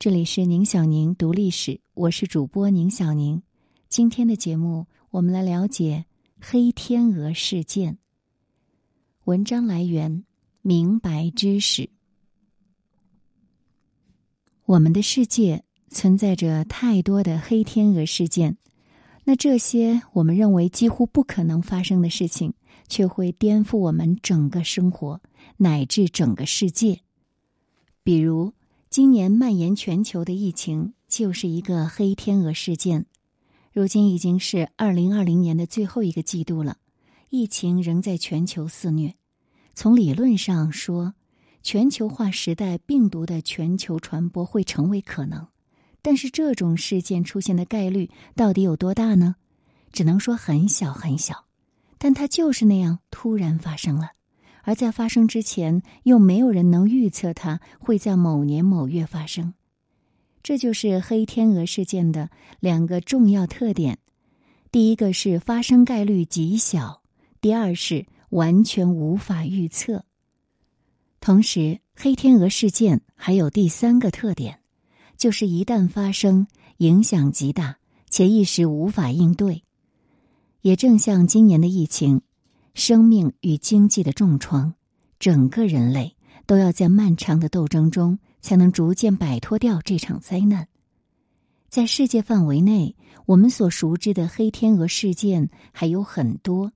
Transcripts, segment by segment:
这里是宁小宁读历史，我是主播宁小宁。今天的节目，我们来了解黑天鹅事件。文章来源：明白知识。我们的世界存在着太多的黑天鹅事件，那这些我们认为几乎不可能发生的事情，却会颠覆我们整个生活乃至整个世界。比如，今年蔓延全球的疫情就是一个黑天鹅事件。如今已经是二零二零年的最后一个季度了，疫情仍在全球肆虐。从理论上说，全球化时代病毒的全球传播会成为可能，但是这种事件出现的概率到底有多大呢？只能说很小很小，但它就是那样突然发生了。而在发生之前，又没有人能预测它会在某年某月发生。这就是黑天鹅事件的两个重要特点：第一个是发生概率极小；第二是完全无法预测。同时，黑天鹅事件还有第三个特点，就是一旦发生，影响极大，且一时无法应对。也正像今年的疫情。生命与经济的重创，整个人类都要在漫长的斗争中，才能逐渐摆脱掉这场灾难。在世界范围内，我们所熟知的黑天鹅事件还有很多，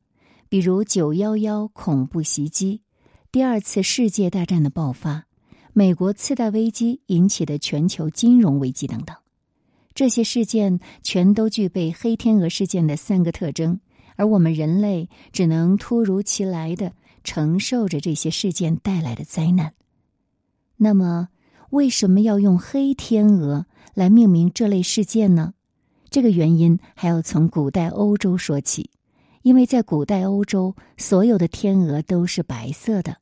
比如九幺幺恐怖袭击、第二次世界大战的爆发、美国次贷危机引起的全球金融危机等等。这些事件全都具备黑天鹅事件的三个特征。而我们人类只能突如其来的承受着这些事件带来的灾难。那么，为什么要用黑天鹅来命名这类事件呢？这个原因还要从古代欧洲说起，因为在古代欧洲，所有的天鹅都是白色的。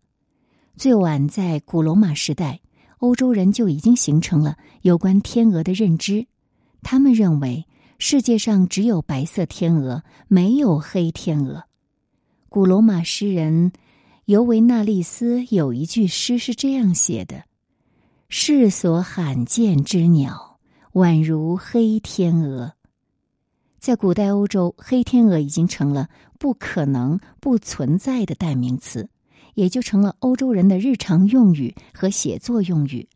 最晚在古罗马时代，欧洲人就已经形成了有关天鹅的认知，他们认为。世界上只有白色天鹅，没有黑天鹅。古罗马诗人尤维纳利斯有一句诗是这样写的：“世所罕见之鸟，宛如黑天鹅。”在古代欧洲，黑天鹅已经成了不可能、不存在的代名词，也就成了欧洲人的日常用语和写作用语。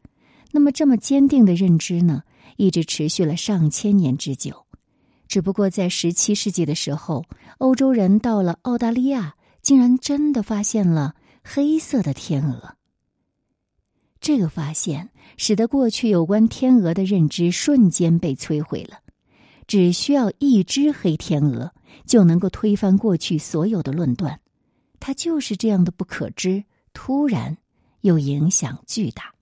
那么，这么坚定的认知呢，一直持续了上千年之久。只不过在十七世纪的时候，欧洲人到了澳大利亚，竟然真的发现了黑色的天鹅。这个发现使得过去有关天鹅的认知瞬间被摧毁了。只需要一只黑天鹅，就能够推翻过去所有的论断。它就是这样的不可知，突然又影响巨大。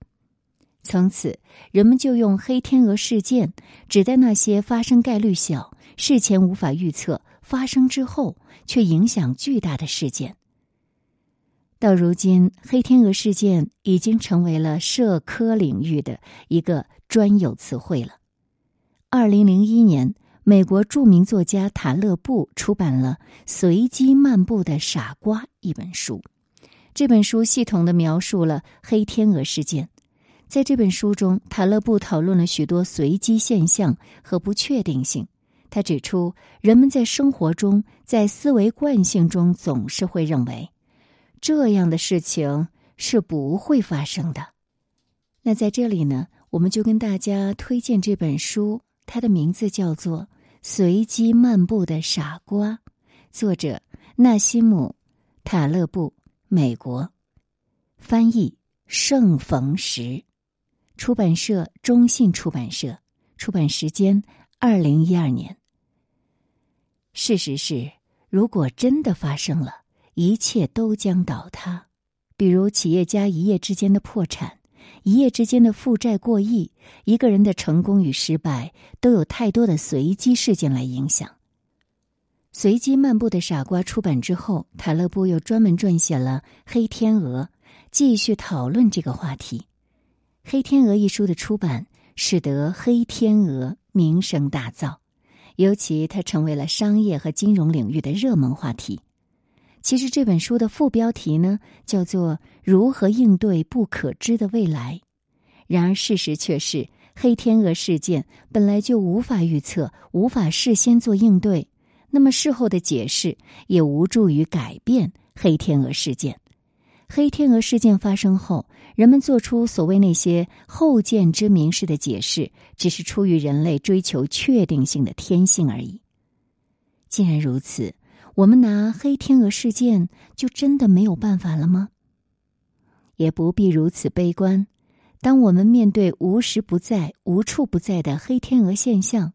从此，人们就用黑天鹅事件指代那些发生概率小、事前无法预测、发生之后却影响巨大的事件。到如今，黑天鹅事件已经成为了社科领域的一个专有词汇了。二零零一年，美国著名作家塔勒布出版了《随机漫步的傻瓜》一本书，这本书系统的描述了黑天鹅事件。在这本书中，塔勒布讨论了许多随机现象和不确定性。他指出，人们在生活中，在思维惯性中，总是会认为这样的事情是不会发生的。那在这里呢，我们就跟大家推荐这本书，它的名字叫做《随机漫步的傻瓜》，作者纳西姆·塔勒布，美国，翻译盛逢时。出版社：中信出版社。出版时间：二零一二年。事实是，如果真的发生了，一切都将倒塌。比如，企业家一夜之间的破产，一夜之间的负债过亿，一个人的成功与失败，都有太多的随机事件来影响。《随机漫步的傻瓜》出版之后，塔勒布又专门撰写了《黑天鹅》，继续讨论这个话题。《黑天鹅》一书的出版，使得黑天鹅名声大噪，尤其它成为了商业和金融领域的热门话题。其实这本书的副标题呢，叫做《如何应对不可知的未来》。然而事实却是，黑天鹅事件本来就无法预测，无法事先做应对，那么事后的解释也无助于改变黑天鹅事件。黑天鹅事件发生后，人们做出所谓那些后见之明式的解释，只是出于人类追求确定性的天性而已。既然如此，我们拿黑天鹅事件就真的没有办法了吗？也不必如此悲观。当我们面对无时不在、无处不在的黑天鹅现象，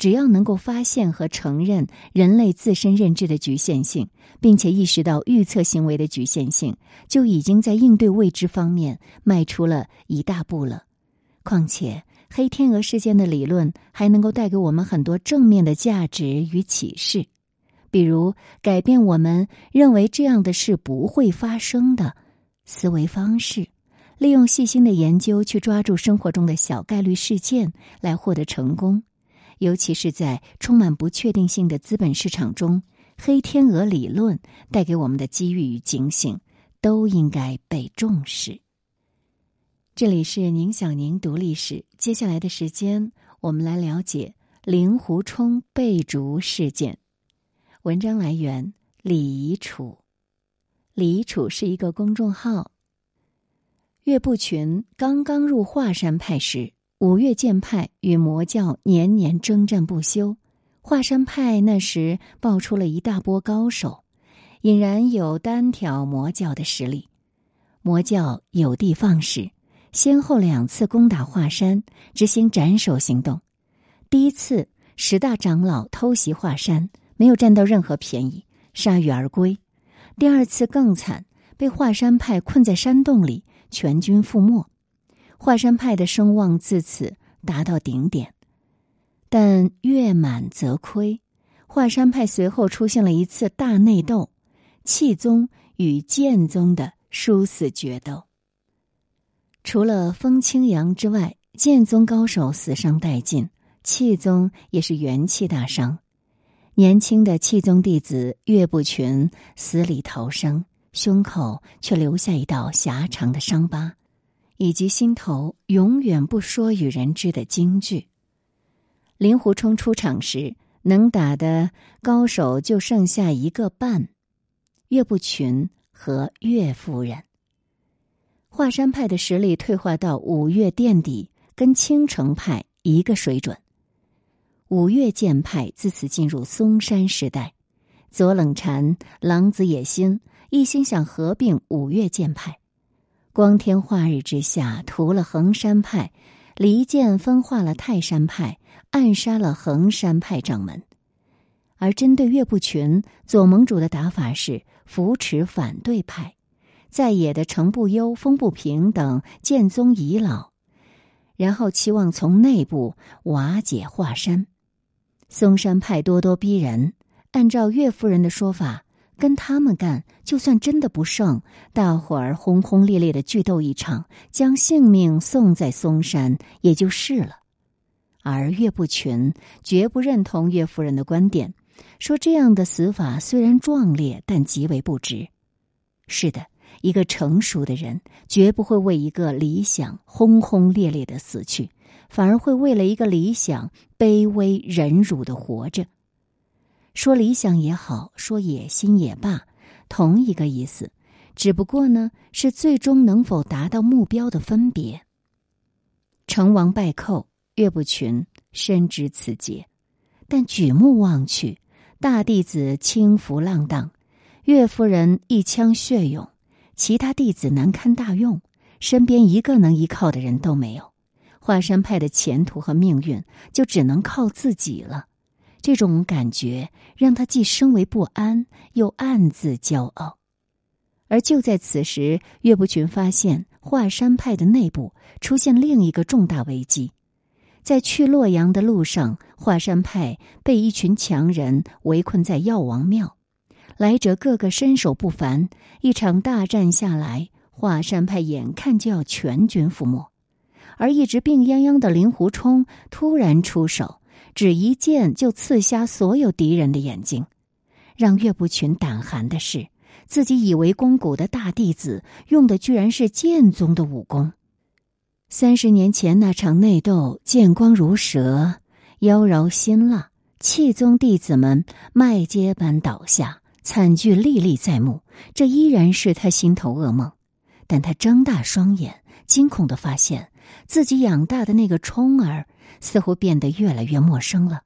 只要能够发现和承认人类自身认知的局限性，并且意识到预测行为的局限性，就已经在应对未知方面迈出了一大步了。况且，黑天鹅事件的理论还能够带给我们很多正面的价值与启示，比如改变我们认为这样的事不会发生的思维方式。利用细心的研究去抓住生活中的小概率事件来获得成功，尤其是在充满不确定性的资本市场中，黑天鹅理论带给我们的机遇与警醒都应该被重视。这里是宁小宁读历史，接下来的时间我们来了解令狐冲被逐事件。文章来源李宜楚，李宜楚是一个公众号。岳不群刚刚入华山派时，五岳剑派与魔教年年征战不休。华山派那时爆出了一大波高手，俨然有单挑魔教的实力。魔教有的放矢，先后两次攻打华山，执行斩首行动。第一次，十大长老偷袭华山，没有占到任何便宜，铩羽而归。第二次更惨，被华山派困在山洞里。全军覆没，华山派的声望自此达到顶点。但月满则亏，华山派随后出现了一次大内斗，气宗与剑宗的殊死决斗。除了风清扬之外，剑宗高手死伤殆尽，气宗也是元气大伤。年轻的气宗弟子岳不群死里逃生。胸口却留下一道狭长的伤疤，以及心头永远不说与人知的京剧。令狐冲出场时，能打的高手就剩下一个半：岳不群和岳夫人。华山派的实力退化到五岳垫底，跟青城派一个水准。五岳剑派自此进入嵩山时代，左冷禅、狼子野心。一心想合并五岳剑派，光天化日之下屠了衡山派，离间分化了泰山派，暗杀了衡山派掌门。而针对岳不群，左盟主的打法是扶持反对派，在野的程不忧、风不平等剑宗遗老，然后期望从内部瓦解华山。嵩山派咄咄逼人，按照岳夫人的说法。跟他们干，就算真的不胜，大伙儿轰轰烈烈的剧斗一场，将性命送在嵩山也就是了。而岳不群绝不认同岳夫人的观点，说这样的死法虽然壮烈，但极为不值。是的，一个成熟的人绝不会为一个理想轰轰烈烈的死去，反而会为了一个理想卑微忍辱的活着。说理想也好，说野心也罢，同一个意思，只不过呢是最终能否达到目标的分别。成王败寇，岳不群深知此节，但举目望去，大弟子轻浮浪荡，岳夫人一腔血勇，其他弟子难堪大用，身边一个能依靠的人都没有，华山派的前途和命运就只能靠自己了。这种感觉让他既生为不安，又暗自骄傲。而就在此时，岳不群发现华山派的内部出现另一个重大危机。在去洛阳的路上，华山派被一群强人围困在药王庙，来者个个身手不凡。一场大战下来，华山派眼看就要全军覆没，而一直病殃殃的令狐冲突然出手。只一剑就刺瞎所有敌人的眼睛，让岳不群胆寒的是，自己以为肱骨的大弟子用的居然是剑宗的武功。三十年前那场内斗，剑光如蛇，妖娆辛辣，气宗弟子们麦秸般倒下，惨剧历历在目。这依然是他心头噩梦。但他睁大双眼，惊恐的发现自己养大的那个冲儿，似乎变得越来越陌生了。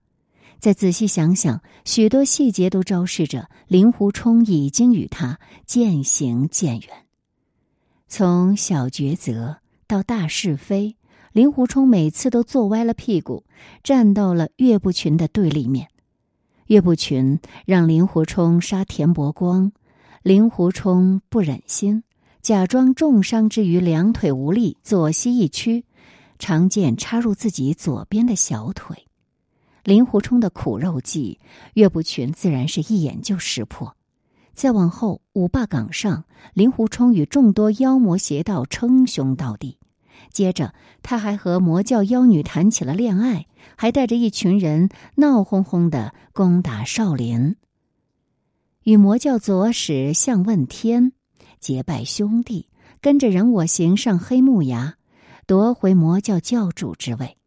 再仔细想想，许多细节都昭示着令狐冲已经与他渐行渐远。从小抉择到大是非，令狐冲每次都坐歪了屁股，站到了岳不群的对立面。岳不群让令狐冲杀田伯光，令狐冲不忍心，假装重伤之余两腿无力，左膝一屈，长剑插入自己左边的小腿。令狐冲的苦肉计，岳不群自然是一眼就识破。再往后，五霸岗上，令狐冲与众多妖魔邪道称兄道弟。接着，他还和魔教妖女谈起了恋爱，还带着一群人闹哄哄的攻打少林。与魔教左使向问天结拜兄弟，跟着人我行上黑木崖，夺回魔教教主之位。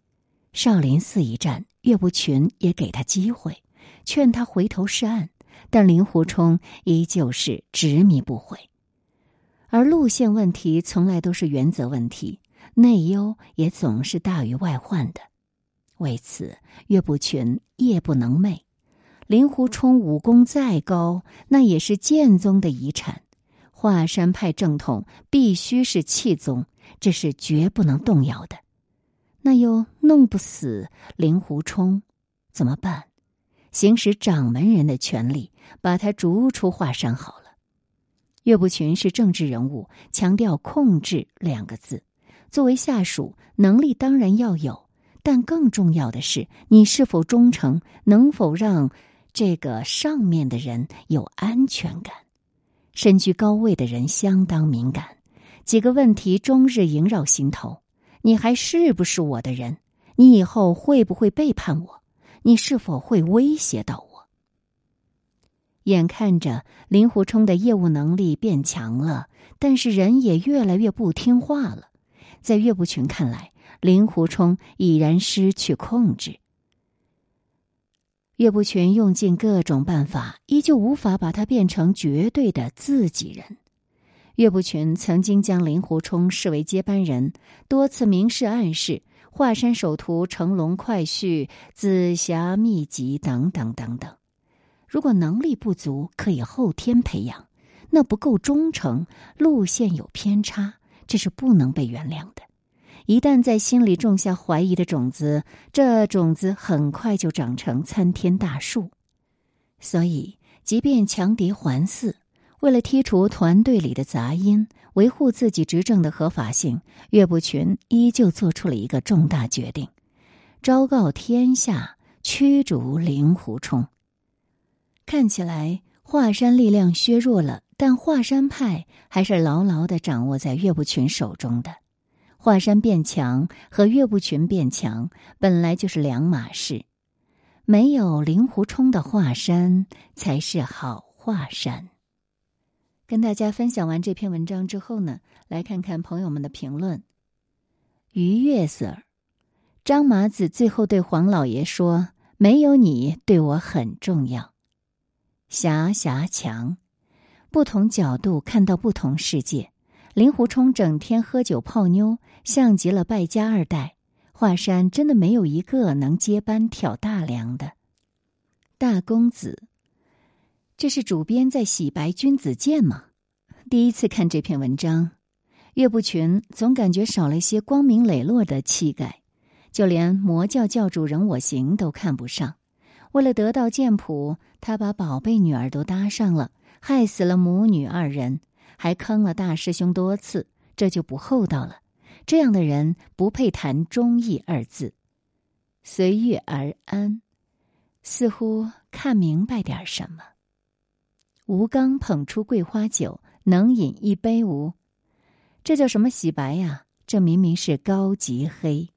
少林寺一战。岳不群也给他机会，劝他回头是岸，但令狐冲依旧是执迷不悔。而路线问题从来都是原则问题，内忧也总是大于外患的。为此，岳不群夜不能寐。令狐冲武功再高，那也是剑宗的遗产，华山派正统必须是气宗，这是绝不能动摇的。那又弄不死令狐冲，怎么办？行使掌门人的权利，把他逐出华山好了。岳不群是政治人物，强调“控制”两个字。作为下属，能力当然要有，但更重要的是，你是否忠诚，能否让这个上面的人有安全感？身居高位的人相当敏感，几个问题终日萦绕心头。你还是不是我的人？你以后会不会背叛我？你是否会威胁到我？眼看着令狐冲的业务能力变强了，但是人也越来越不听话了。在岳不群看来，令狐冲已然失去控制。岳不群用尽各种办法，依旧无法把他变成绝对的自己人。岳不群曾经将令狐冲视为接班人，多次明示暗示华山首徒乘龙快婿、紫霞秘籍等等等等。如果能力不足，可以后天培养；那不够忠诚，路线有偏差，这是不能被原谅的。一旦在心里种下怀疑的种子，这种子很快就长成参天大树。所以，即便强敌环伺。为了剔除团队里的杂音，维护自己执政的合法性，岳不群依旧做出了一个重大决定：昭告天下，驱逐令狐冲。看起来华山力量削弱了，但华山派还是牢牢的掌握在岳不群手中的。华山变强和岳不群变强本来就是两码事，没有令狐冲的华山才是好华山。跟大家分享完这篇文章之后呢，来看看朋友们的评论。于月色，张麻子最后对黄老爷说：“没有你，对我很重要。”霞霞强，不同角度看到不同世界。令狐冲整天喝酒泡妞，像极了败家二代。华山真的没有一个能接班挑大梁的大公子。这是主编在洗白君子剑吗？第一次看这篇文章，岳不群总感觉少了一些光明磊落的气概，就连魔教教主任我行都看不上。为了得到剑谱，他把宝贝女儿都搭上了，害死了母女二人，还坑了大师兄多次，这就不厚道了。这样的人不配谈忠义二字。随遇而安，似乎看明白点什么。吴刚捧出桂花酒，能饮一杯无？这叫什么洗白呀？这明明是高级黑。